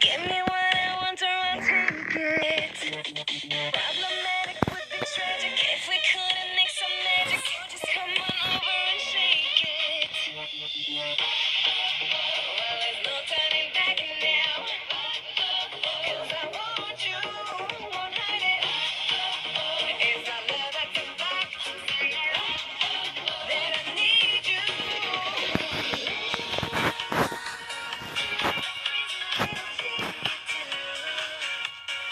Give me what I want or I'll take it. Problem